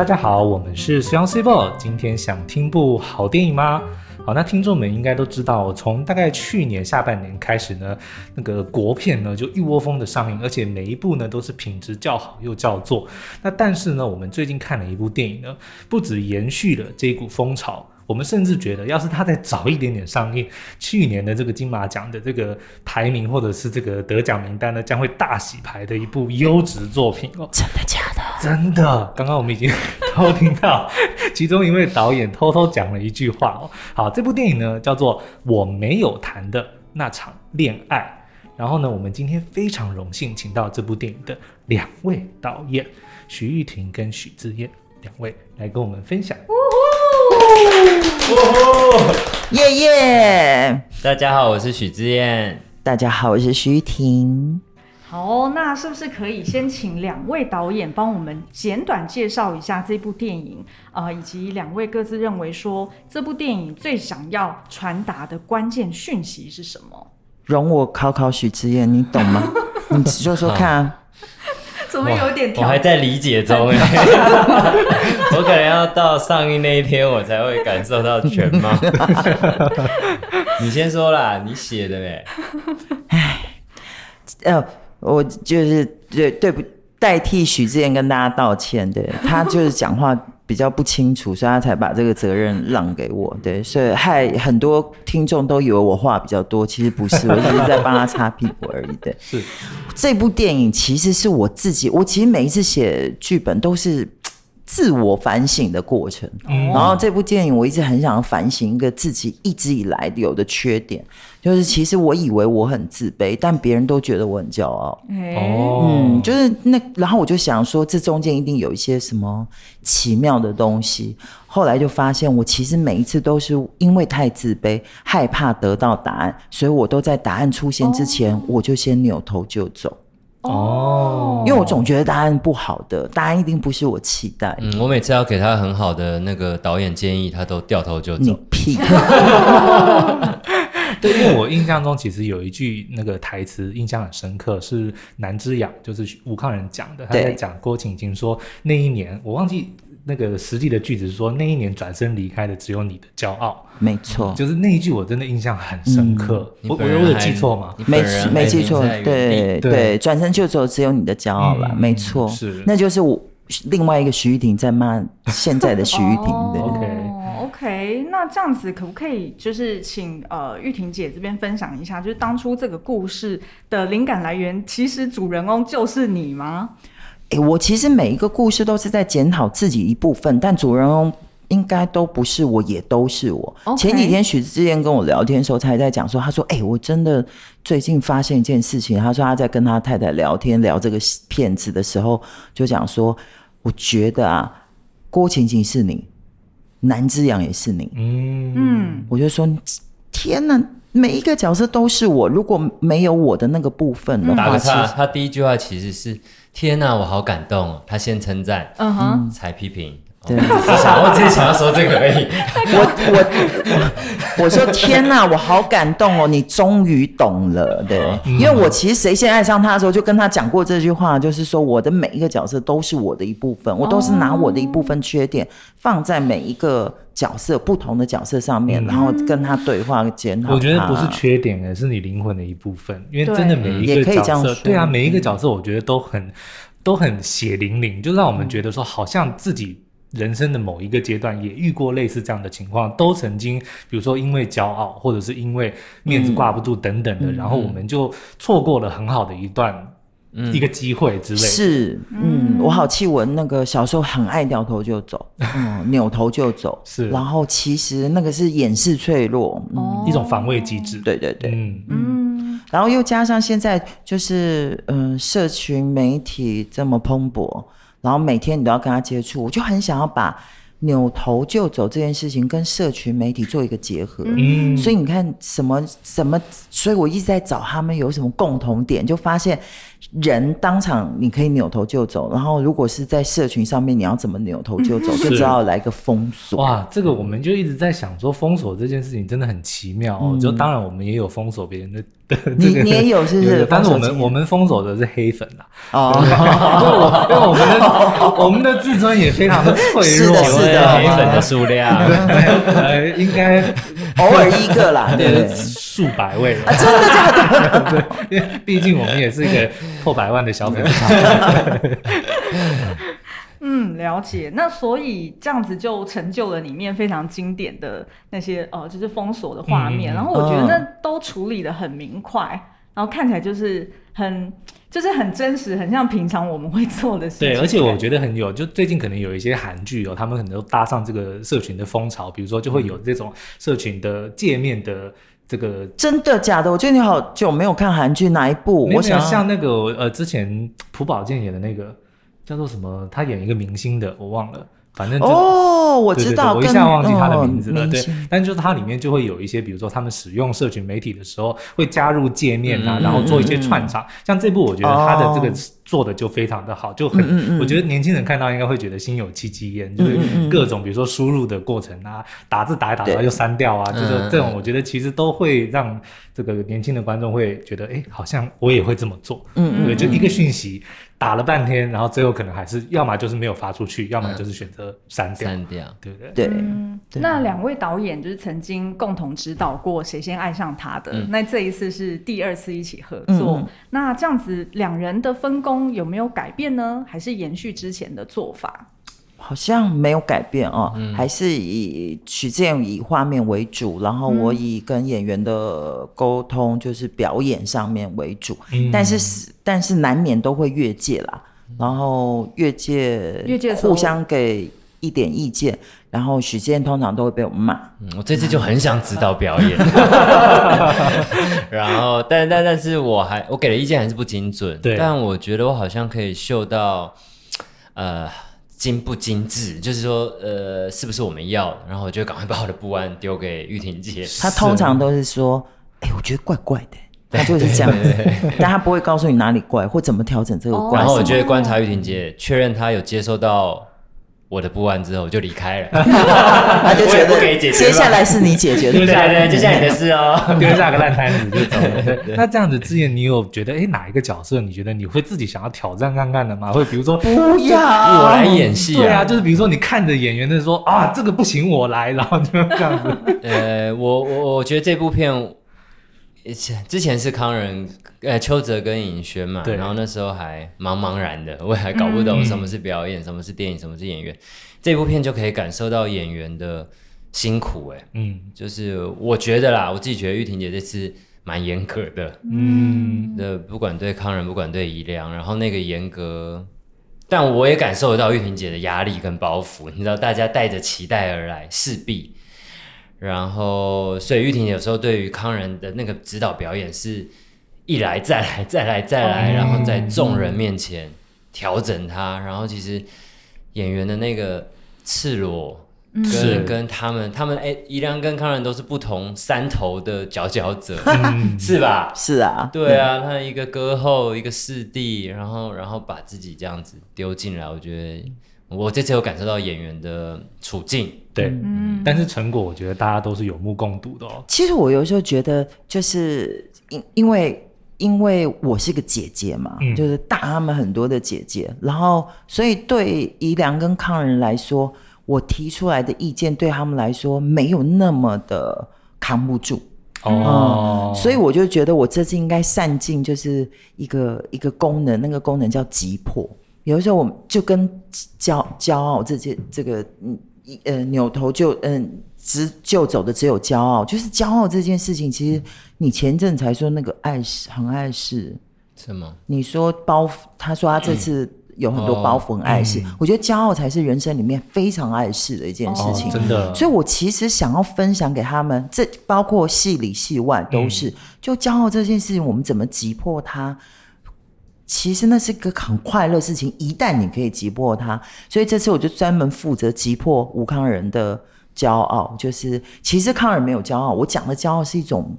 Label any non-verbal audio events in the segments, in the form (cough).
大家好，我们是 Young C b o 今天想听部好电影吗？好，那听众们应该都知道，从大概去年下半年开始呢，那个国片呢就一窝蜂的上映，而且每一部呢都是品质较好又叫座。那但是呢，我们最近看了一部电影呢，不止延续了这一股风潮。我们甚至觉得，要是他再早一点点上映，去年的这个金马奖的这个排名或者是这个得奖名单呢，将会大洗牌的一部优质作品哦。真的假的？真的。刚刚我们已经 (laughs) 偷听到其中一位导演偷偷讲了一句话哦。好，这部电影呢叫做《我没有谈的那场恋爱》。然后呢，我们今天非常荣幸请到这部电影的两位导演徐玉婷跟许志燕两位来跟我们分享。(laughs) 耶耶！大家好，我是许志燕。大家好，我是徐誉庭。好，那是不是可以先请两位导演帮我们简短介绍一下这部电影？呃，以及两位各自认为说这部电影最想要传达的关键讯息是什么？容我考考许智彦，你懂吗？(laughs) 你说说看啊。怎么有点？我还在理解中哎，(laughs) 我可能要到上映那一天，我才会感受到全貌。(laughs) 你先说啦，你写的嘞。哎，呃，我就是对对不代替许志远跟大家道歉，对，他就是讲话。比较不清楚，所以他才把这个责任让给我。对，所以害很多听众都以为我话比较多，其实不是，我只是在帮他擦屁股而已。对，(laughs) 是这部电影其实是我自己，我其实每一次写剧本都是自我反省的过程。嗯，然后这部电影我一直很想反省一个自己一直以来有的缺点。就是其实我以为我很自卑，但别人都觉得我很骄傲。哦，嗯，就是那，然后我就想说，这中间一定有一些什么奇妙的东西。后来就发现，我其实每一次都是因为太自卑，害怕得到答案，所以我都在答案出现之前，哦、我就先扭头就走。哦，因为我总觉得答案不好的，答案一定不是我期待。嗯，我每次要给他很好的那个导演建议，他都掉头就走。你屁！(laughs) 对，因为我印象中其实有一句那个台词印象很深刻，是南之养，就是吴康人讲的，他在讲郭晴晴说那一年，我忘记那个实际的句子是说那一年转身离开的只有你的骄傲，没错，就是那一句我真的印象很深刻。嗯、我我有记错吗？没没记错，对对，转身就走只有你的骄傲了，嗯、没错，是，那就是我另外一个徐玉婷在骂现在的徐玉婷的。OK，那这样子可不可以就是请呃玉婷姐这边分享一下，就是当初这个故事的灵感来源，其实主人公就是你吗？哎、欸，我其实每一个故事都是在检讨自己一部分，但主人公应该都不是我，也都是我。前几天许智彦跟我聊天的时候，他还在讲说，他说：“哎、欸，我真的最近发现一件事情。”他说他在跟他太太聊天聊这个片子的时候，就讲说：“我觉得啊，郭晴晴是你。”南之阳也是你，嗯。嗯，我就说天哪，每一个角色都是我，如果没有我的那个部分的话，打个岔，他第一句话其实是天哪，我好感动哦，他先称赞，嗯哼，才批评。对，我只是想要说这个而已。我我我说天哪，我好感动哦！你终于懂了，对，因为我其实谁先爱上他的时候，就跟他讲过这句话，就是说我的每一个角色都是我的一部分，我都是拿我的一部分缺点放在每一个角色不同的角色上面，然后跟他对话检讨。我觉得不是缺点，而是你灵魂的一部分，因为真的每一个角色，对啊，每一个角色我觉得都很都很血淋淋，就让我们觉得说好像自己。人生的某一个阶段也遇过类似这样的情况，都曾经，比如说因为骄傲，或者是因为面子挂不住等等的，嗯、然后我们就错过了很好的一段、嗯、一个机会之类的。是，嗯，我好气，我那个小时候很爱掉头就走，(laughs) 嗯，扭头就走，是。然后其实那个是掩饰脆弱，嗯，一种防卫机制。对对对，嗯嗯。然后又加上现在就是，嗯、呃，社群媒体这么蓬勃。然后每天你都要跟他接触，我就很想要把扭头就走这件事情跟社群媒体做一个结合。嗯，所以你看什么什么，所以我一直在找他们有什么共同点，就发现人当场你可以扭头就走，然后如果是在社群上面，你要怎么扭头就走，就只好来个封锁。哇，这个我们就一直在想说，封锁这件事情真的很奇妙哦。嗯，就当然我们也有封锁别人的。(laughs) 你你也有是不是？但是我们我们封锁的是黑粉啦。哦，(laughs) 因为我们的我们的自尊也非常的脆弱，是的，黑粉的数量，(laughs) 呃，应该偶尔一个啦，(laughs) 对，数百位啊，真的假的？(laughs) 对，因为毕竟我们也是一个破百万的小粉丝。(laughs) 嗯，了解。那所以这样子就成就了里面非常经典的那些呃，就是封锁的画面。嗯、然后我觉得那都处理的很明快，嗯、然后看起来就是很就是很真实，很像平常我们会做的事情。对，而且我觉得很有，就最近可能有一些韩剧哦，他们可能都搭上这个社群的风潮，比如说就会有这种社群的界面的这个。真的假的？我觉得你好久没有看韩剧，哪一部？我想像那个呃，之前朴宝剑演的那个。叫做什么？他演一个明星的，我忘了。反正哦，我知道，我一下忘记他的名字了。对，但就是它里面就会有一些，比如说他们使用社群媒体的时候，会加入界面啊，然后做一些串场。像这部，我觉得他的这个做的就非常的好，就很，我觉得年轻人看到应该会觉得心有戚戚焉，就是各种比如说输入的过程啊，打字打一打然后又删掉啊，就是这种，我觉得其实都会让这个年轻的观众会觉得，哎，好像我也会这么做。嗯，对，就一个讯息。打了半天，然后最后可能还是要么就是没有发出去，要么就是选择删掉，删掉，对不对？对。嗯、对那两位导演就是曾经共同指导过《谁先爱上他》的，嗯、那这一次是第二次一起合作。嗯、那这样子两人的分工有没有改变呢？还是延续之前的做法？好像没有改变哦，嗯、还是以许志远以画面为主，然后我以跟演员的沟通，就是表演上面为主。嗯、但是但是难免都会越界啦，然后越界越界互相给一点意见，然后许志远通常都会被我们骂。嗯，我这次就很想指导表演，(laughs) (laughs) 然后但但但是我还我给的意见还是不精准，对，但我觉得我好像可以嗅到，呃。精不精致，就是说，呃，是不是我们要？然后我就赶快把我的不安丢给玉婷姐。她通常都是说，哎、欸，我觉得怪怪的，他就是这样子，但他不会告诉你哪里怪或怎么调整这个怪。然后我就会观察玉婷姐，确认她有接收到。我的播完之后就离开了，(laughs) 他就觉得接下来是你解决的，对对对，接下来你的事哦，(laughs) 丢下个烂摊子就走了。(laughs) 那这样子，之前你有觉得，哎，哪一个角色你觉得你会自己想要挑战看看的吗？会比如说，不要我来演戏，对啊，就是比如说你看着演员的说啊，这个不行，我来，然后就这样子。呃，我我我觉得这部片。之前是康仁，呃，邱泽跟尹轩嘛，然后那时候还茫茫然的，我还搞不懂什么是表演，嗯、什么是电影，什么是演员。这部片就可以感受到演员的辛苦，哎，嗯，就是我觉得啦，我自己觉得玉婷姐这次蛮严格的，嗯，的不管对康仁，不管对宜良，然后那个严格，但我也感受得到玉婷姐的压力跟包袱，你知道，大家带着期待而来，势必。然后，所以玉婷有时候对于康仁的那个指导表演是一来再来 (laughs) 再来再来，然后在众人面前调整他。然后其实演员的那个赤裸跟是跟他们他们哎，宜良跟康仁都是不同山头的佼佼者，(laughs) 是吧？是啊，对啊，他一个歌后一个四弟，然后然后把自己这样子丢进来，我觉得。我这次有感受到演员的处境，对，嗯，但是成果我觉得大家都是有目共睹的哦。其实我有时候觉得，就是因因为因为我是个姐姐嘛，嗯、就是大他们很多的姐姐，然后所以对宜良跟康仁来说，我提出来的意见对他们来说没有那么的扛不住哦、嗯，所以我就觉得我这次应该善尽就是一个一个功能，那个功能叫急迫。有的时候，我们就跟骄骄傲这些这个嗯呃扭头就嗯直就走的只有骄傲，就是骄傲这件事情。其实你前阵才说那个碍事很碍事，什么？你说包袱，他说他这次有很多包袱很碍事，嗯哦嗯、我觉得骄傲才是人生里面非常碍事的一件事情。哦、真的，所以我其实想要分享给他们，这包括戏里戏外都是，嗯、就骄傲这件事情，我们怎么击破它？其实那是个很快乐的事情，一旦你可以击破它，所以这次我就专门负责击破吴康仁的骄傲。就是其实康仁没有骄傲，我讲的骄傲是一种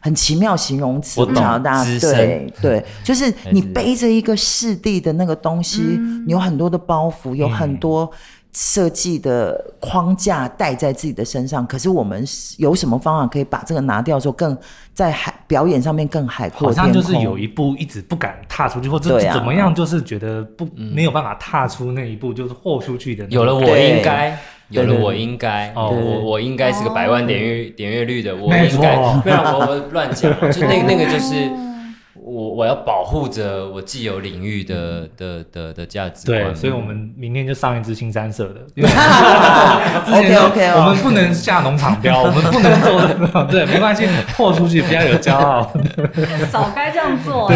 很奇妙形容词。我懂，大家对对，就是你背着一个视帝的那个东西，嗯、你有很多的包袱，有很多设计的框架带在自己的身上，可是我们有什么方法可以把这个拿掉的时候，更在海表演上面更海阔？好像就是有一步一直不敢踏出去，或者怎么样，就是觉得不、啊、没有办法踏出那一步，就是豁出去的。有了我应该，有了我应该，哦，我我应该是个百万点阅点阅率的，我应该，不然我我乱讲，就那那个就是。我我要保护着我既有领域的的的的价值观。对，所以我们明天就上一支新三色的。(laughs) OK OK，我们不能下农场标，(laughs) 我们不能做。(laughs) 对，没关系，豁出去比较有骄傲。早该这样做啊。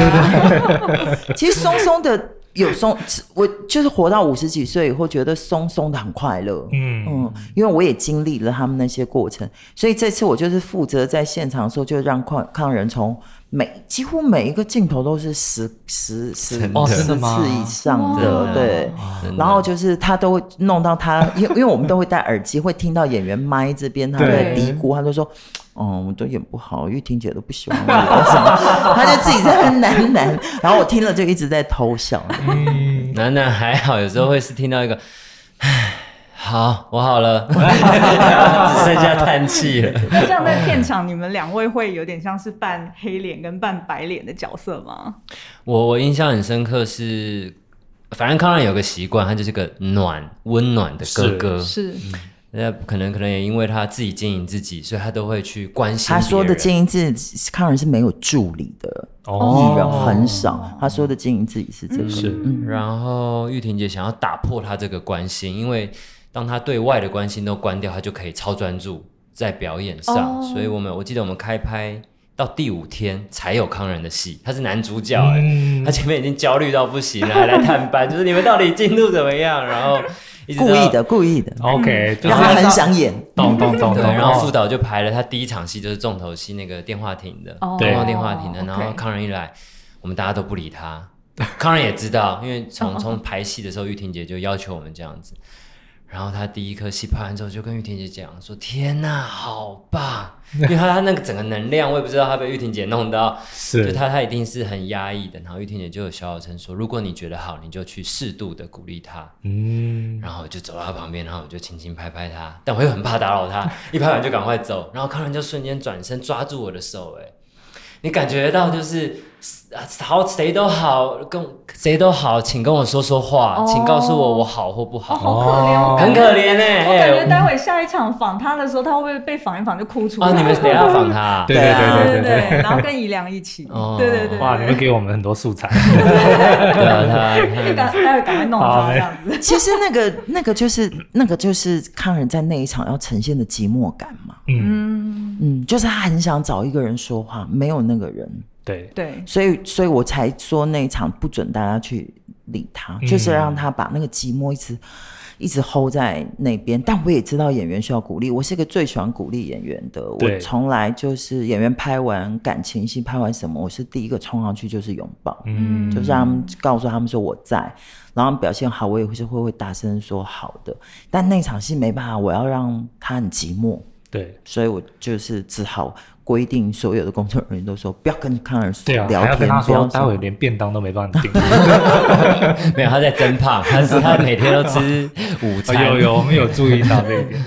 其实松松的有松，我就是活到五十几岁以后，觉得松松的很快乐。嗯嗯，因为我也经历了他们那些过程，所以这次我就是负责在现场的时候，就让抗抗人从。每几乎每一个镜头都是十十十十次以上的，对。然后就是他都会弄到他，因为因为我们都会戴耳机，会听到演员麦这边他在嘀咕，他就说：“哦，我都演不好，玉婷姐都不喜欢我。”他就自己在那喃喃，然后我听了就一直在偷笑。(laughs) 嗯，喃喃还好，有时候会是听到一个，唉。好，我好了，(laughs) 只剩下叹气了。那这样在片场，你们两位会有点像是扮黑脸跟扮白脸的角色吗？我我印象很深刻是，反正康仁有个习惯，他就是个暖温暖的哥哥。是，那、嗯、可能可能也因为他自己经营自己，所以他都会去关心。他说的经营自己，康仁是没有助理的哦，艺人很少。他说的经营自己是这个。是，嗯、然后玉婷姐想要打破他这个关心，因为。当他对外的关心都关掉，他就可以超专注在表演上。Oh. 所以我们我记得我们开拍到第五天才有康仁的戏，他是男主角哎、嗯，他前面已经焦虑到不行了，还来探班，(laughs) 就是你们到底进度怎么样？然后故意的，故意的，OK，然后他很想演，懂懂懂，然后副导就排了他第一场戏就是重头戏那个电话亭的，对、oh.，电话亭的，然后康仁一来，我们大家都不理他，康仁也知道，因为从从排戏的时候，玉婷姐就要求我们这样子。然后他第一颗戏拍完之后，就跟玉婷姐讲说：“天哪，好棒！” (laughs) 因为他他那个整个能量，我也不知道他被玉婷姐弄到，是就他他一定是很压抑的。然后玉婷姐就有小小声说：“如果你觉得好，你就去适度的鼓励他。”嗯，然后就走到他旁边，然后我就轻轻拍拍他，但我又很怕打扰他，一拍完就赶快走。然后康仁就瞬间转身抓住我的手，哎，你感觉到就是。好，谁都好，跟谁都好，请跟我说说话，哦、请告诉我我好或不好。哦、好可怜、哦，很可怜哎！我感觉待会下一场访他的时候，他会不会被访一访就哭出来？啊，你们谁要访他？对对对对对，对，对，然后跟怡良一起。哦、对，对对对，哇，你们给我们很多素材。对啊，他赶待会赶快弄他这样子。其实那个那个就是那个就是康仁在那一场要呈现的寂寞感嘛。嗯嗯，就是他很想找一个人说话，没有那个人。对对，所以所以我才说那一场不准大家去理他，嗯、就是让他把那个寂寞一直一直 hold 在那边。但我也知道演员需要鼓励，我是一个最喜欢鼓励演员的。我从来就是演员拍完感情戏，拍完什么，我是第一个冲上去就是拥抱，嗯，就是让他们告诉他们说我在，然后表现好，我也会是会会大声说好的。但那场戏没办法，我要让他很寂寞，对，所以我就是只好。规定所有的工作人员都说不要跟康尔聊天，不要跟他说待会连便当都没办法订。(laughs) 没有，他在增胖，他是他每天都吃午餐。(laughs) 哦、有有，我们有注意到这一点。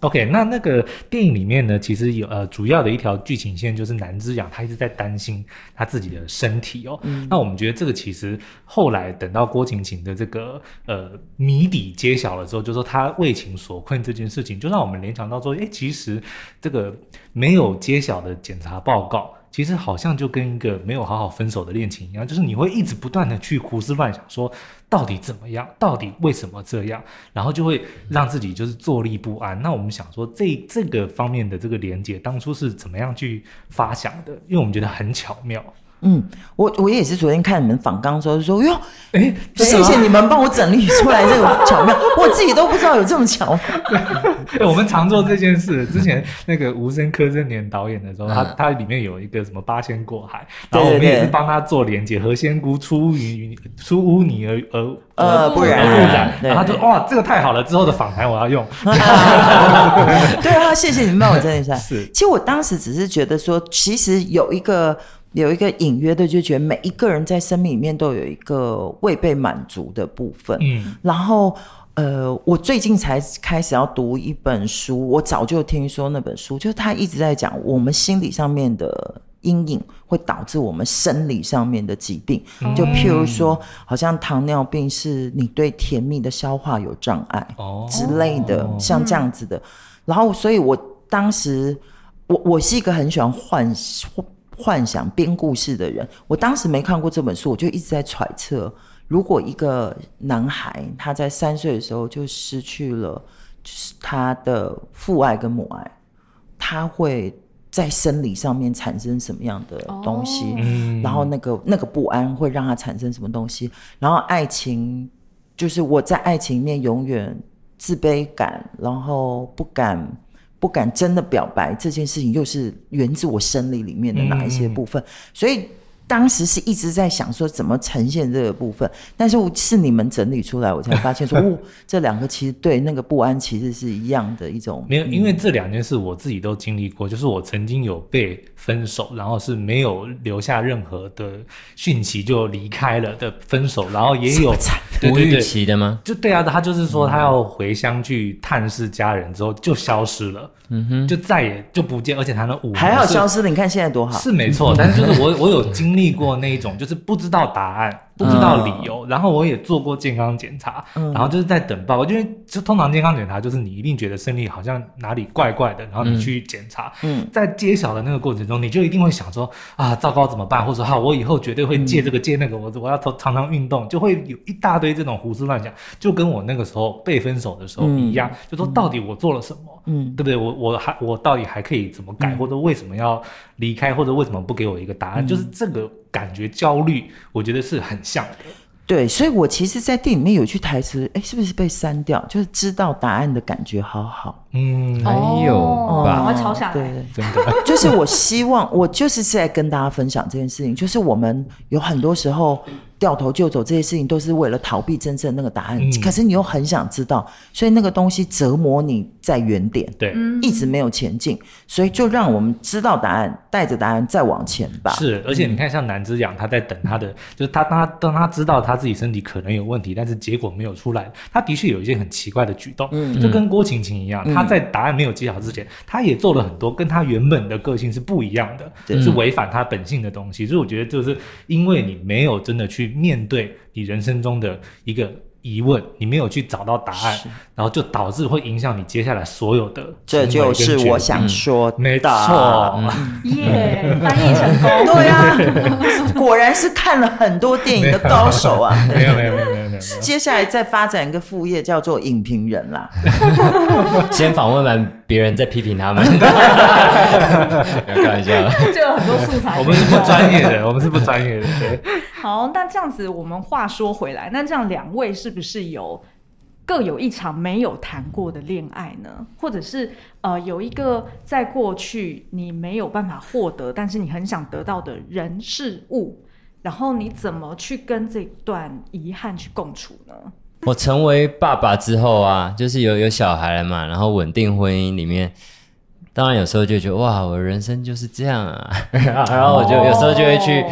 OK，那那个电影里面呢，其实有呃主要的一条剧情线就是南之养他一直在担心他自己的身体哦。嗯、那我们觉得这个其实后来等到郭晴晴的这个呃谜底揭晓了之后，就说他为情所困这件事情，就让我们联想到说，哎，其实这个没有揭晓的检查报告。其实好像就跟一个没有好好分手的恋情一样，就是你会一直不断的去胡思乱想，说到底怎么样，到底为什么这样，然后就会让自己就是坐立不安。那我们想说，这这个方面的这个连接当初是怎么样去发想的？因为我们觉得很巧妙。嗯，我我也是昨天看你们访纲的时候就说，哟，哎，谢谢你们帮我整理出来这个巧妙，(laughs) 我自己都不知道有这么巧妙。(laughs) 对，我们常做这件事。之前那个无声柯震年导演的时候，他他里面有一个什么八仙过海，然后我们也是帮他做连接，何仙姑出污泥出污泥而而呃不染不染，然后他说哇这个太好了，之后的访谈我要用。(laughs) 对啊，谢谢你们帮我整理出来。是，其实我当时只是觉得说，其实有一个。有一个隐约的，就觉得每一个人在生命里面都有一个未被满足的部分。嗯，然后呃，我最近才开始要读一本书，我早就听说那本书，就是他一直在讲我们心理上面的阴影会导致我们生理上面的疾病，嗯、就譬如说，好像糖尿病是你对甜蜜的消化有障碍之类的，哦、像这样子的。然后，所以我当时，我我是一个很喜欢幻幻想编故事的人，我当时没看过这本书，我就一直在揣测。如果一个男孩他在三岁的时候就失去了，就是他的父爱跟母爱，他会在生理上面产生什么样的东西？哦、然后那个那个不安会让他产生什么东西？然后爱情就是我在爱情里面永远自卑感，然后不敢不敢真的表白这件事情，又是源自我生理里面的哪一些部分？嗯、所以。当时是一直在想说怎么呈现这个部分，但是我是你们整理出来，我才发现说，哦，这两个其实对那个不安其实是一样的一种。没有，因为这两件事我自己都经历过，就是我曾经有被分手，然后是没有留下任何的讯息就离开了的分手，然后也有无预期的吗？就对啊，他就是说他要回乡去探视家人之后就消失了。嗯哼，就再也就不见，而且他那五还好消失了。你看现在多好，是没错。但是就是我我有经历过那一种，就是不知道答案。(laughs) 不知道理由，然后我也做过健康检查，然后就是在等报告。因为就通常健康检查就是你一定觉得身体好像哪里怪怪的，然后你去检查。嗯，在揭晓的那个过程中，你就一定会想说啊，糟糕怎么办？或者说哈，我以后绝对会戒这个戒那个，我我要常常运动，就会有一大堆这种胡思乱想，就跟我那个时候被分手的时候一样，就说到底我做了什么？嗯，对不对？我我还我到底还可以怎么改，或者为什么要离开，或者为什么不给我一个答案？就是这个。感觉焦虑，我觉得是很像的。对，所以我其实，在电影里面有句台词，哎，是不是被删掉？就是知道答案的感觉好好。嗯，还有吧，我抄下来。对，真的，(laughs) 就是我希望，我就是在跟大家分享这件事情，就是我们有很多时候。掉头就走这些事情都是为了逃避真正那个答案，嗯、可是你又很想知道，所以那个东西折磨你在原点，对，一直没有前进，所以就让我们知道答案，带着答案再往前吧。是，而且你看，像南之养，他在等他的，嗯、就是他当他当他知道他自己身体可能有问题，但是结果没有出来，他的确有一些很奇怪的举动，嗯，就跟郭晴晴一样，嗯、他在答案没有揭晓之前，他也做了很多跟他原本的个性是不一样的，对。是违反他本性的东西，所以我觉得就是因为你没有真的去。面对你人生中的一个疑问，你没有去找到答案，然后就导致会影响你接下来所有的。这就是我想说的，嗯、没错。(laughs) 耶，翻译成功。对啊，果然是看了很多电影的高手啊。没有没有没有。(laughs) 接下来再发展一个副业，叫做影评人啦。(laughs) 先访问完别人，再批评他们。(laughs) 开玩笑，就有很多素材。我们是不专业的，我们是不专业的。对。好，那这样子，我们话说回来，那这样两位是不是有各有一场没有谈过的恋爱呢？或者是呃，有一个在过去你没有办法获得，但是你很想得到的人事物？然后你怎么去跟这段遗憾去共处呢？我成为爸爸之后啊，就是有有小孩了嘛，然后稳定婚姻里面，当然有时候就觉得哇，我人生就是这样啊，(laughs) 然后我就有时候就会去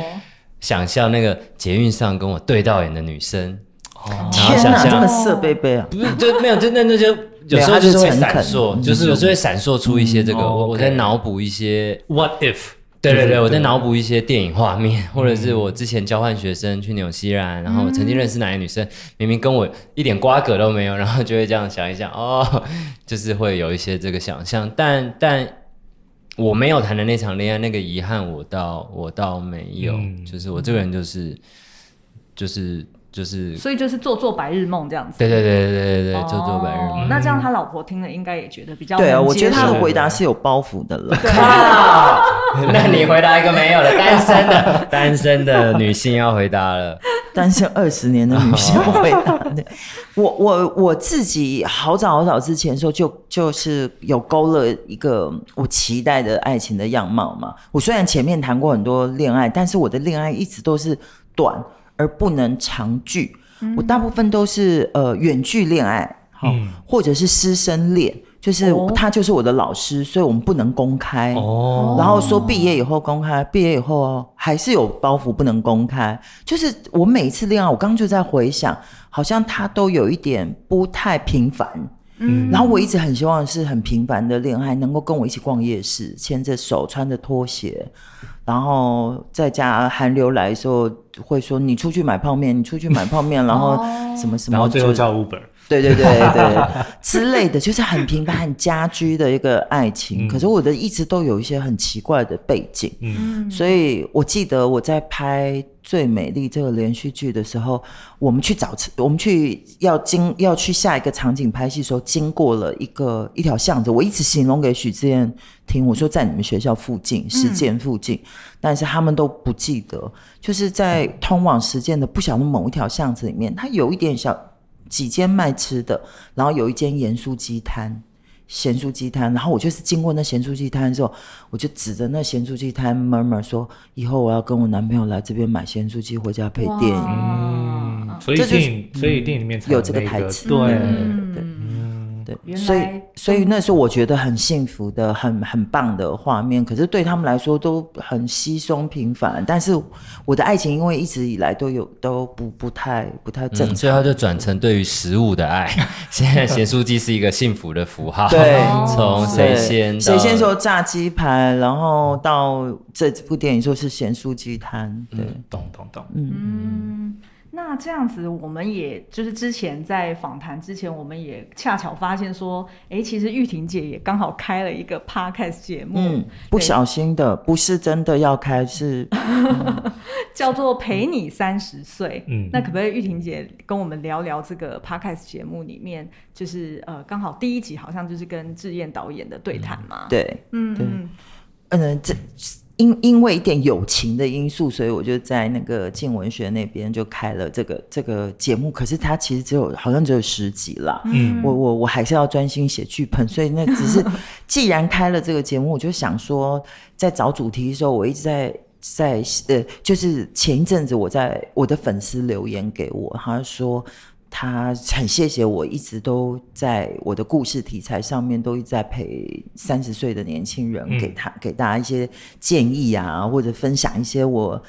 想象那个捷运上跟我对到眼的女生，哦，然后想象这么色贝贝啊，不是就没有，真的那就有时候就是会闪烁，就是有时候会闪烁出一些这个，我我在脑补一些 What if。对对对，我在脑补一些电影画面，或者是我之前交换学生去纽西兰，然后我曾经认识哪个女生，明明跟我一点瓜葛都没有，然后就会这样想一想，哦，(laughs) 就是会有一些这个想象，但但我没有谈的那场恋爱，那个遗憾我倒我倒没有，嗯、就是我这个人就是就是。就是，所以就是做做白日梦这样子。对对对对对对，做做白日梦。那这样他老婆听了应该也觉得比较。对啊，我觉得他的回答是有包袱的了。(laughs) 那你回答一个没有了，单身的单身的女性要回答了。(laughs) 单身二十年的女性要回答。(laughs) 我我我自己好早好早之前的时候就就是有勾勒一个我期待的爱情的样貌嘛。我虽然前面谈过很多恋爱，但是我的恋爱一直都是短。而不能长聚，我大部分都是呃远距恋爱，好，或者是师生恋，就是他就是我的老师，所以我们不能公开。哦，然后说毕业以后公开，毕业以后还是有包袱不能公开。就是我每一次恋爱，我刚刚就在回想，好像他都有一点不太平凡。嗯，然后我一直很希望是很平凡的恋爱，能够跟我一起逛夜市，牵着手，穿着拖鞋，然后在家寒流来的时候会说你出去买泡面，你出去买泡面，然后什么什么，然后最后叫 Uber。对对对对，之类的，就是很平凡、很家居的一个爱情。嗯、可是我的一直都有一些很奇怪的背景，嗯，所以我记得我在拍《最美丽》这个连续剧的时候，我们去找，我们去要经要去下一个场景拍戏的时候，经过了一个一条巷子，我一直形容给许志彦听，我说在你们学校附近，实践附近，嗯、但是他们都不记得，就是在通往实践的不晓得某一条巷子里面，它有一点小。几间卖吃的，然后有一间盐酥鸡摊，咸酥鸡摊。然后我就是经过那咸酥鸡摊的时候，我就指着那咸酥鸡摊 murmur 说：“以后我要跟我男朋友来这边买咸酥鸡回家配电影。嗯”所以电影，所以电影里面才有，有这个台词。对。嗯对对，所以所以那是我觉得很幸福的、很很棒的画面。可是对他们来说都很稀松平凡。但是我的爱情，因为一直以来都有都不不太不太正常，嗯，所以他就转成对于食物的爱。(laughs) 现在咸酥鸡是一个幸福的符号。对，从谁先谁先说炸鸡排，然后到这部电影说是咸酥鸡摊。对，懂懂懂。嗯嗯。那这样子，我们也就是之前在访谈之前，我们也恰巧发现说，哎、欸，其实玉婷姐也刚好开了一个 podcast 节目，嗯，不小心的，不是真的要开，是、(laughs) 嗯、(laughs) 叫做陪你三十岁。嗯，那可不可以玉婷姐跟我们聊聊这个 podcast 节目里面，就是呃，刚好第一集好像就是跟志燕导演的对谈嘛？对，嗯嗯，嗯，这。因因为一点友情的因素，所以我就在那个静文学那边就开了这个这个节目。可是它其实只有好像只有十集啦。嗯，我我我还是要专心写剧本，所以那只是 (laughs) 既然开了这个节目，我就想说，在找主题的时候，我一直在在呃，就是前一阵子我在我的粉丝留言给我，他说。他很谢谢我，一直都在我的故事题材上面都一直在陪三十岁的年轻人，给他给大家一些建议啊，或者分享一些我。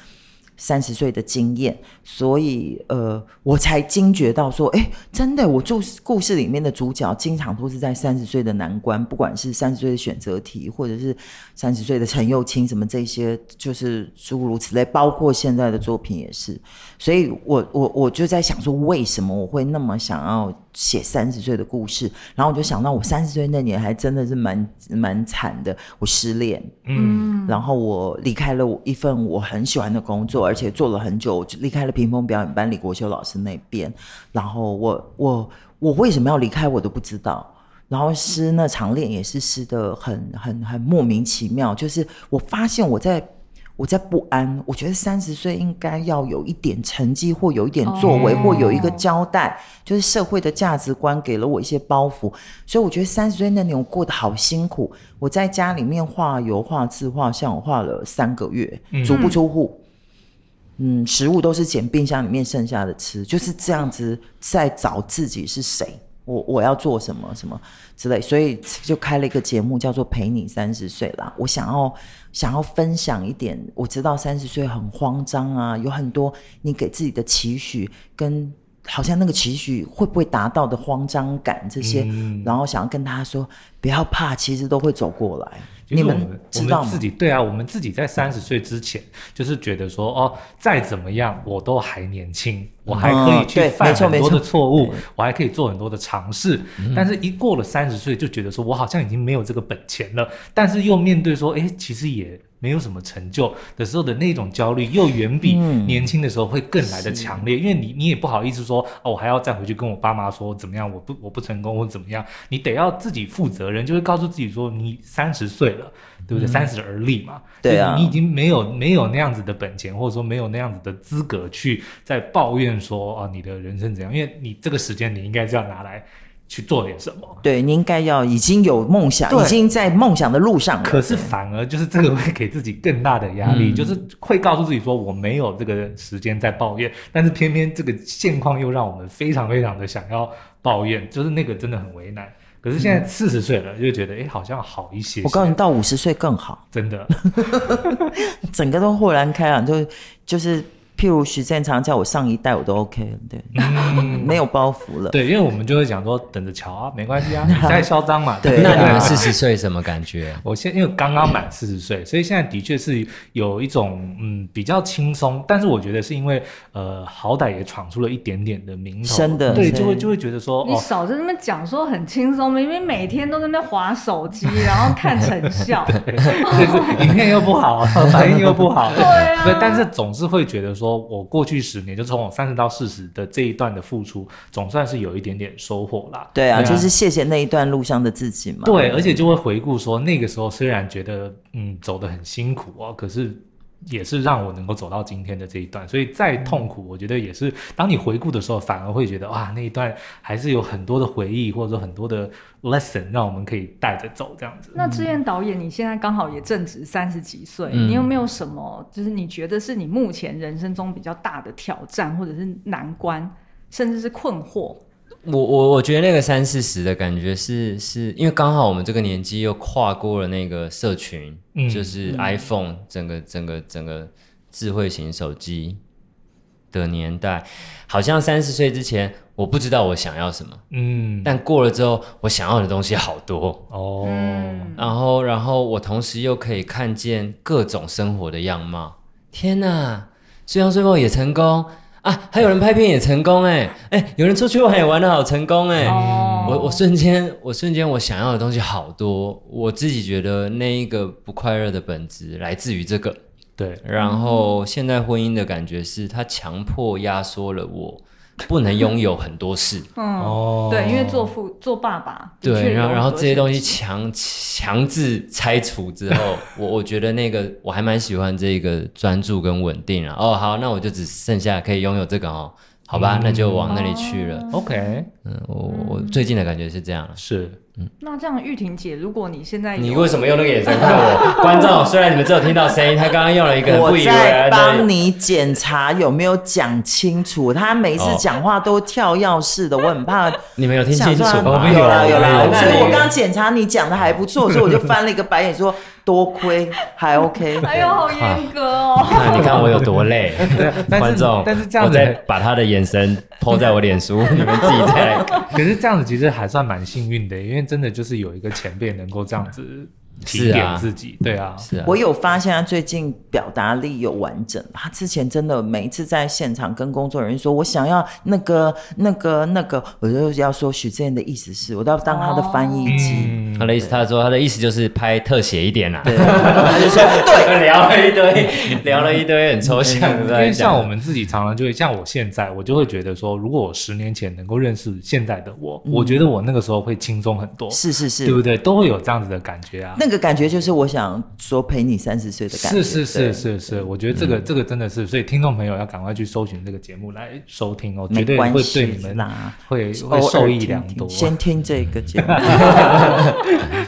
三十岁的经验，所以呃，我才惊觉到说，哎，真的，我做故事里面的主角经常都是在三十岁的难关，不管是三十岁的选择题，或者是三十岁的陈幼卿，什么这些，就是诸如此类，包括现在的作品也是。所以我我我就在想说，为什么我会那么想要写三十岁的故事？然后我就想到，我三十岁那年还真的是蛮蛮惨的，我失恋，嗯，然后我离开了我一份我很喜欢的工作。而且做了很久，我就离开了屏风表演班李国修老师那边。然后我我我为什么要离开，我都不知道。然后失那场恋也是失的很很很莫名其妙。就是我发现我在我在不安。我觉得三十岁应该要有一点成绩，或有一点作为，或有一个交代。就是社会的价值观给了我一些包袱，所以我觉得三十岁那年我过得好辛苦。我在家里面画油画、自画像，我画了三个月，足不出户。嗯，食物都是捡冰箱里面剩下的吃，就是这样子在找自己是谁，我我要做什么什么之类，所以就开了一个节目叫做《陪你三十岁》啦。我想要想要分享一点，我知道三十岁很慌张啊，有很多你给自己的期许跟好像那个期许会不会达到的慌张感这些，嗯、然后想要跟大家说不要怕，其实都会走过来。你们知道吗？我们自己对啊，我们自己在三十岁之前，就是觉得说哦，再怎么样我都还年轻，我还可以去犯很多的错误，我还可以做很多的尝试。但是，一过了三十岁，就觉得说我好像已经没有这个本钱了。但是又面对说，哎，其实也没有什么成就的时候的那种焦虑，又远比年轻的时候会更来的强烈。因为你你也不好意思说哦，我还要再回去跟我爸妈说怎么样，我不我不成功或怎么样，你得要自己负责任，就是告诉自己说你三十岁了。对不对？三十而立嘛，嗯、对啊，你已经没有没有那样子的本钱，或者说没有那样子的资格去再抱怨说啊，你的人生怎样？因为你这个时间你应该是要拿来去做点什么。对，你应该要已经有梦想，已经在梦想的路上。可是反而就是这个会给自己更大的压力，嗯、就是会告诉自己说我没有这个时间在抱怨，但是偏偏这个现况又让我们非常非常的想要抱怨，就是那个真的很为难。可是现在四十岁了，就觉得哎、欸，好像好一些，些。我告诉你，到五十岁更好，真的，(laughs) 整个都豁然开朗，就就是。譬如许正常叫我上一代，我都 (laughs) OK，对，嗯、没有包袱了。对，因为我们就会讲说，等着瞧啊，没关系啊，(laughs) 你再嚣张嘛。对，那你们四十岁什么感觉？我现因为刚刚满四十岁，所以现在的确是有一种嗯比较轻松，但是我觉得是因为呃好歹也闯出了一点点的名头，真的，对，就会就会觉得说，你少在那边讲说很轻松，明明每天都在那边滑手机，然后看成效，(laughs) 对，就是影片又不好，反应又不好，对啊，对，但是总是会觉得说我过去。十年就从我三十到四十的这一段的付出，总算是有一点点收获啦。对啊，对啊，就是谢谢那一段路上的自己嘛。对，而且就会回顾说，那个时候虽然觉得嗯走得很辛苦哦，可是。也是让我能够走到今天的这一段，所以再痛苦，我觉得也是当你回顾的时候，反而会觉得哇，那一段还是有很多的回忆，或者说很多的 lesson，让我们可以带着走这样子。那志愿导演，你现在刚好也正值三十几岁，嗯，你有没有什么就是你觉得是你目前人生中比较大的挑战，或者是难关，甚至是困惑？我我我觉得那个三四十的感觉是是因为刚好我们这个年纪又跨过了那个社群，嗯、就是 iPhone 整个整个整个智慧型手机的年代，好像三十岁之前我不知道我想要什么，嗯，但过了之后我想要的东西好多哦，然后然后我同时又可以看见各种生活的样貌，天哪，虽然最后也成功。啊，还有人拍片也成功哎 (laughs) 哎，有人出去玩也玩的好成功哎，我我瞬间我瞬间我想要的东西好多，我自己觉得那一个不快乐的本质来自于这个，对，然后现在婚姻的感觉是它强迫压缩了我。不能拥有很多事，(laughs) 嗯，对，因为做父做爸爸，对，然后然后这些东西强强制拆除之后，(laughs) 我我觉得那个我还蛮喜欢这个专注跟稳定啊。哦，好，那我就只剩下可以拥有这个哦，好吧，嗯、那就往那里去了。OK，嗯，我我最近的感觉是这样，是。那这样，玉婷姐，如果你现在你为什么用那个眼神看我？观众虽然你们只有听到声音，他刚刚用了一个不以为然的。我在帮你检查有没有讲清楚。他每次讲话都跳跃式的，我很怕。你们有听清楚吗？有啦有啦，所以我刚刚检查你讲的还不错，所以我就翻了一个白眼说多亏还 (laughs) OK。哎呦，好严格哦！你看我有多累，观众。但是这样子，我再把他的眼神 po 在我脸书，(laughs) 你们自己再来。可是这样子其实还算蛮幸运的，因为。真的就是有一个前辈能够这样子。提点自己，啊对啊，是啊。我有发现他最近表达力有完整。他之前真的每一次在现场跟工作人员说：“我想要那个、那个、那个。”我就要说许志彦的意思是，我都要当他的翻译机。他的意思，他说他的意思就是拍特写一点啦。对，他就说对，聊了一堆，聊了一堆很抽象的。因为像我们自己常常就会，像我现在，我就会觉得说，如果我十年前能够认识现在的我，我觉得我那个时候会轻松很多。是是是，对不对？都会有这样子的感觉啊。那个感觉就是我想说陪你三十岁的感觉。是是是是是，我觉得这个、嗯、这个真的是，所以听众朋友要赶快去搜寻这个节目来收听哦，绝对会对你们会会受益良多。先听这个节目。(laughs)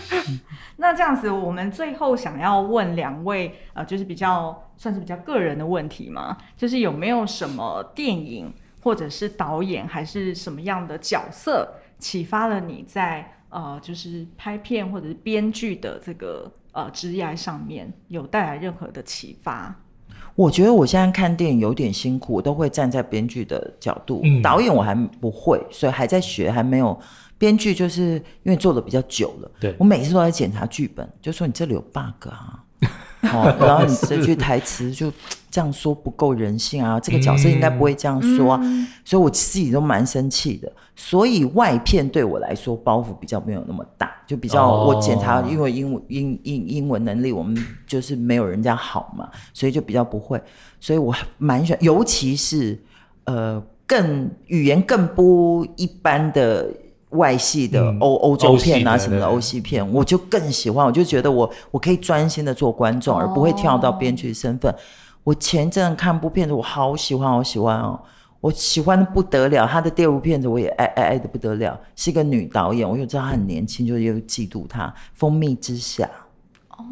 (laughs) 那这样子，我们最后想要问两位，呃，就是比较算是比较个人的问题嘛，就是有没有什么电影或者是导演，还是什么样的角色启发了你在？呃，就是拍片或者是编剧的这个呃职业上面有带来任何的启发？我觉得我现在看电影有点辛苦，我都会站在编剧的角度。嗯，导演我还不会，所以还在学，还没有。编剧就是因为做的比较久了，对，我每次都在检查剧本，就说你这里有 bug 啊。哦，(laughs) 然后你这句台词就 (tsk) 这样说不够人性啊！这个角色应该不会这样说啊，嗯、所以我自己都蛮生气的。所以外片对我来说包袱比较没有那么大，就比较我检查，因为英文英英英文能力我们就是没有人家好嘛，所以就比较不会。所以我蛮喜欢，尤其是呃更语言更不一般的。外系的欧欧、嗯、洲片啊什么的欧系片，我就更喜欢。我就觉得我我可以专心的做观众，而不会跳到编剧身份。哦、我前阵看部片子，我好喜欢，好喜欢哦，我喜欢的不得了。他的第二部片子我也爱爱爱的不得了，是一个女导演，我又知道她很年轻，就又嫉妒她。《蜂蜜之夏》哦，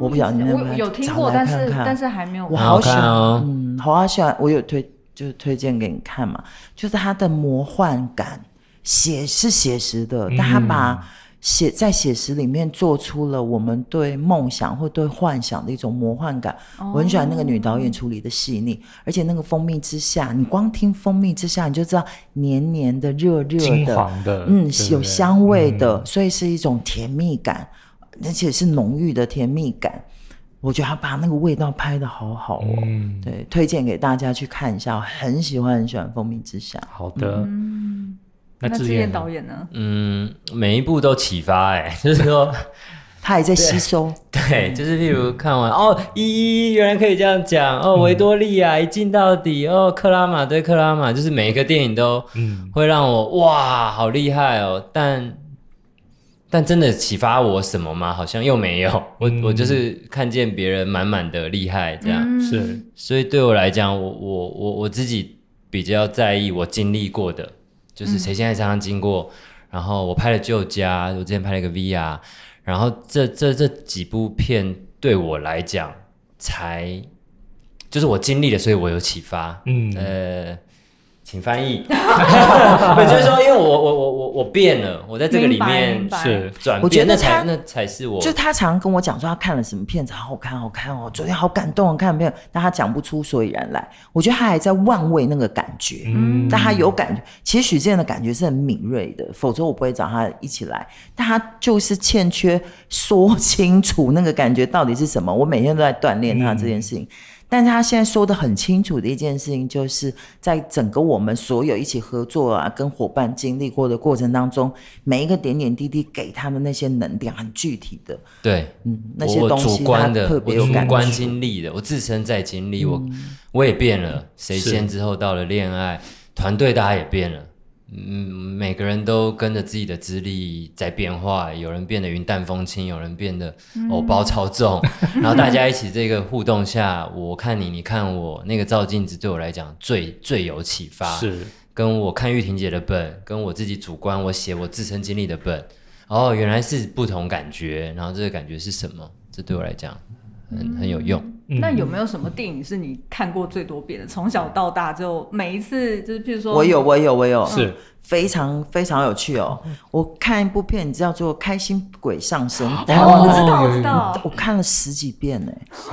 我不晓得我有听过，看看但是但是还没有。我好喜欢，哦、嗯，好喜欢。我有推，就是推荐给你看嘛，就是它的魔幻感。写是写实的，但他把写在写实里面做出了我们对梦想或对幻想的一种魔幻感。哦、我很喜欢那个女导演处理的细腻，而且那个蜂蜜之下，你光听蜂蜜之下，你就知道黏黏的、热热的、金黄的，嗯，对对？有香味的，嗯、所以是一种甜蜜感，而且是浓郁的甜蜜感。我觉得他把那个味道拍的好好哦，嗯、对，推荐给大家去看一下，我很喜欢很喜欢《蜂蜜之下》。好的，嗯、那智彦导演呢？嗯，每一部都启发、欸，哎，(laughs) 就是说 (laughs) 他也在吸收。对，(laughs) 对，就是譬如看完、嗯、哦，一一原来可以这样讲哦，维多利亚一镜到底哦，克拉玛对克拉玛，就是每一个电影都会让我哇，好厉害哦，但。但真的启发我什么吗？好像又没有。我我就是看见别人满满的厉害这样，嗯、是。所以对我来讲，我我我我自己比较在意我经历过的，就是谁现在常常经过。嗯、然后我拍了旧家，我之前拍了一个 VR，然后这这这几部片对我来讲，才就是我经历了，所以我有启发。嗯呃。请翻译，我就是说，因为我我我我我变了，我在这个里面是转变，我觉得那才那才是我。就他常跟我讲说他看了什么片子，好好看，好看哦，昨天好感动，看了没有？但他讲不出所以然来。我觉得他还在玩味那个感觉，嗯，但他有感觉。其实许智彦的感觉是很敏锐的，否则我不会找他一起来。但他就是欠缺说清楚那个感觉到底是什么。我每天都在锻炼他这件事情。嗯但是他现在说的很清楚的一件事情，就是在整个我们所有一起合作啊，跟伙伴经历过的过程当中，每一个点点滴滴给他们那些能量，很具体的。对，嗯，那些东西他特别有感主观经历的，我自身在经历，我、嗯、我也变了。谁先之后到了恋爱，团队大家也变了。嗯，每个人都跟着自己的资历在变化，有人变得云淡风轻，有人变得偶包超重，嗯、(laughs) 然后大家一起这个互动下，我看你，你看我，那个照镜子对我来讲最最有启发。是，跟我看玉婷姐的本，跟我自己主观我写我自身经历的本，哦，原来是不同感觉，然后这个感觉是什么？这对我来讲很很有用。那有没有什么电影是你看过最多遍的？从小到大就每一次就是，譬如说，我有，我有，我有，是非常非常有趣哦。我看一部片叫做《开心鬼上身》，我知道，我知道，我看了十几遍呢。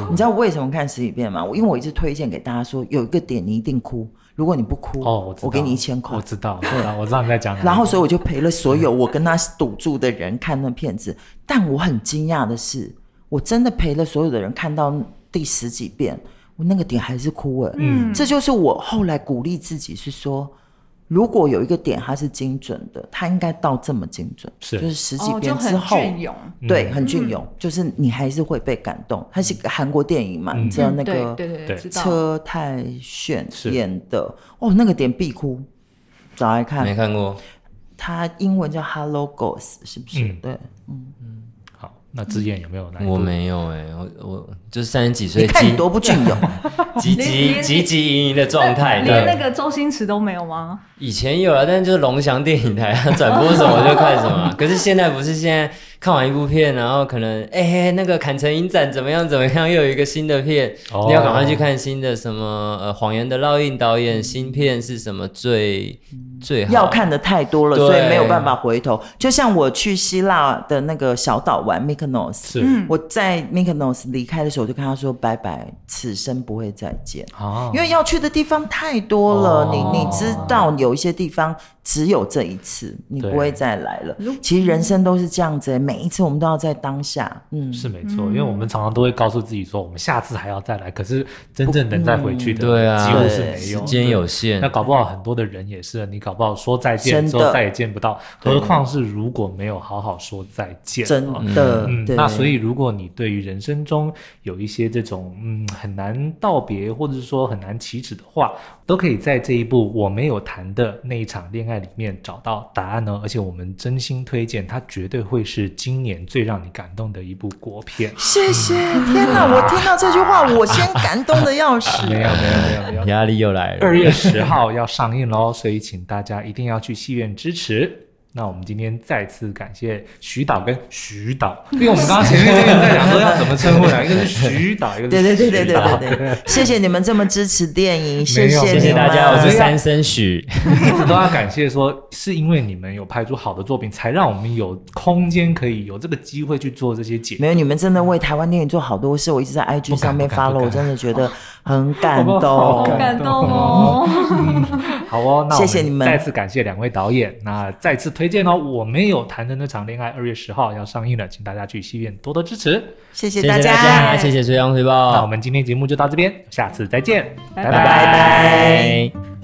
你知道我为什么看十几遍吗？因为我一直推荐给大家说，有一个点你一定哭，如果你不哭，哦，我给你一千块。我知道，对，我知道你在讲。然后，所以我就陪了所有我跟他赌注的人看那片子。但我很惊讶的是，我真的陪了所有的人看到。第十几遍，我那个点还是哭了。嗯，这就是我后来鼓励自己是说，如果有一个点它是精准的，它应该到这么精准，是。就是十几遍之后，哦、对，很隽永，嗯、就是你还是会被感动。它是个韩国电影嘛，嗯、你知道那个对对对，车太炫演的哦，那个点必哭，找来看。没看过？它英文叫 Hello Ghost，是不是？嗯、对，嗯。那智彦有没有？我没有哎、欸，我我就是三十几岁，你看你多不隽永，汲汲汲汲营营的状态，连那个周星驰都没有吗？以前有啊，但是就是龙翔电影台啊转播什么就看什么，可是现在不是现在。看完一部片，然后可能哎、欸，那个坎城影展怎么样怎么样，又有一个新的片，哦、你要赶快去看新的什么呃，谎言的烙印导演新片是什么最最好？要看的太多了，所以没有办法回头。就像我去希腊的那个小岛玩 Mykonos，是我在 Mykonos 离开的时候，我就跟他说拜拜，此生不会再见。哦、因为要去的地方太多了，哦、你你知道有一些地方。只有这一次，你不会再来了。其实人生都是这样子，每一次我们都要在当下。嗯，是没错，因为我们常常都会告诉自己说，我们下次还要再来。可是真正能再回去的，对啊，几乎是没有。时间有限，那搞不好很多的人也是，你搞不好说再见之后再也见不到，何况是如果没有好好说再见。真的，嗯，那所以如果你对于人生中有一些这种嗯很难道别，或者是说很难启齿的话，都可以在这一部我没有谈的那一场恋爱。里面找到答案呢，而且我们真心推荐，它绝对会是今年最让你感动的一部国片。谢谢，天哪！我听到这句话，我先感动的要死。(laughs) 没有，没有，没有，没有，压力又来了。二月十号要上映喽，所以请大家一定要去戏院支持。那我们今天再次感谢徐导跟徐导，(laughs) 因为我们刚刚前面那个在讲说要怎么称呼呢？(laughs) 一个是徐导，一个是对对对对对对对。谢谢你们这么支持电影，(laughs) 谢谢谢谢大家，我是三生许，一直都要感谢说，是因为你们有拍出好的作品，才让我们有空间可以有这个机会去做这些解。没有你们真的为台湾电影做好多事，我一直在 IG 上面 follow，我真的觉得很感动，好感动哦。好哦，那谢谢你们，再次感谢两位导演，那再次推。推荐哦，我没有谈的那场恋爱，二月十号要上映了，请大家去戏院多多支持，谢谢大家，谢谢大家，谢谢《随阳随报》。那我们今天节目就到这边，下次再见，拜拜。拜拜拜拜。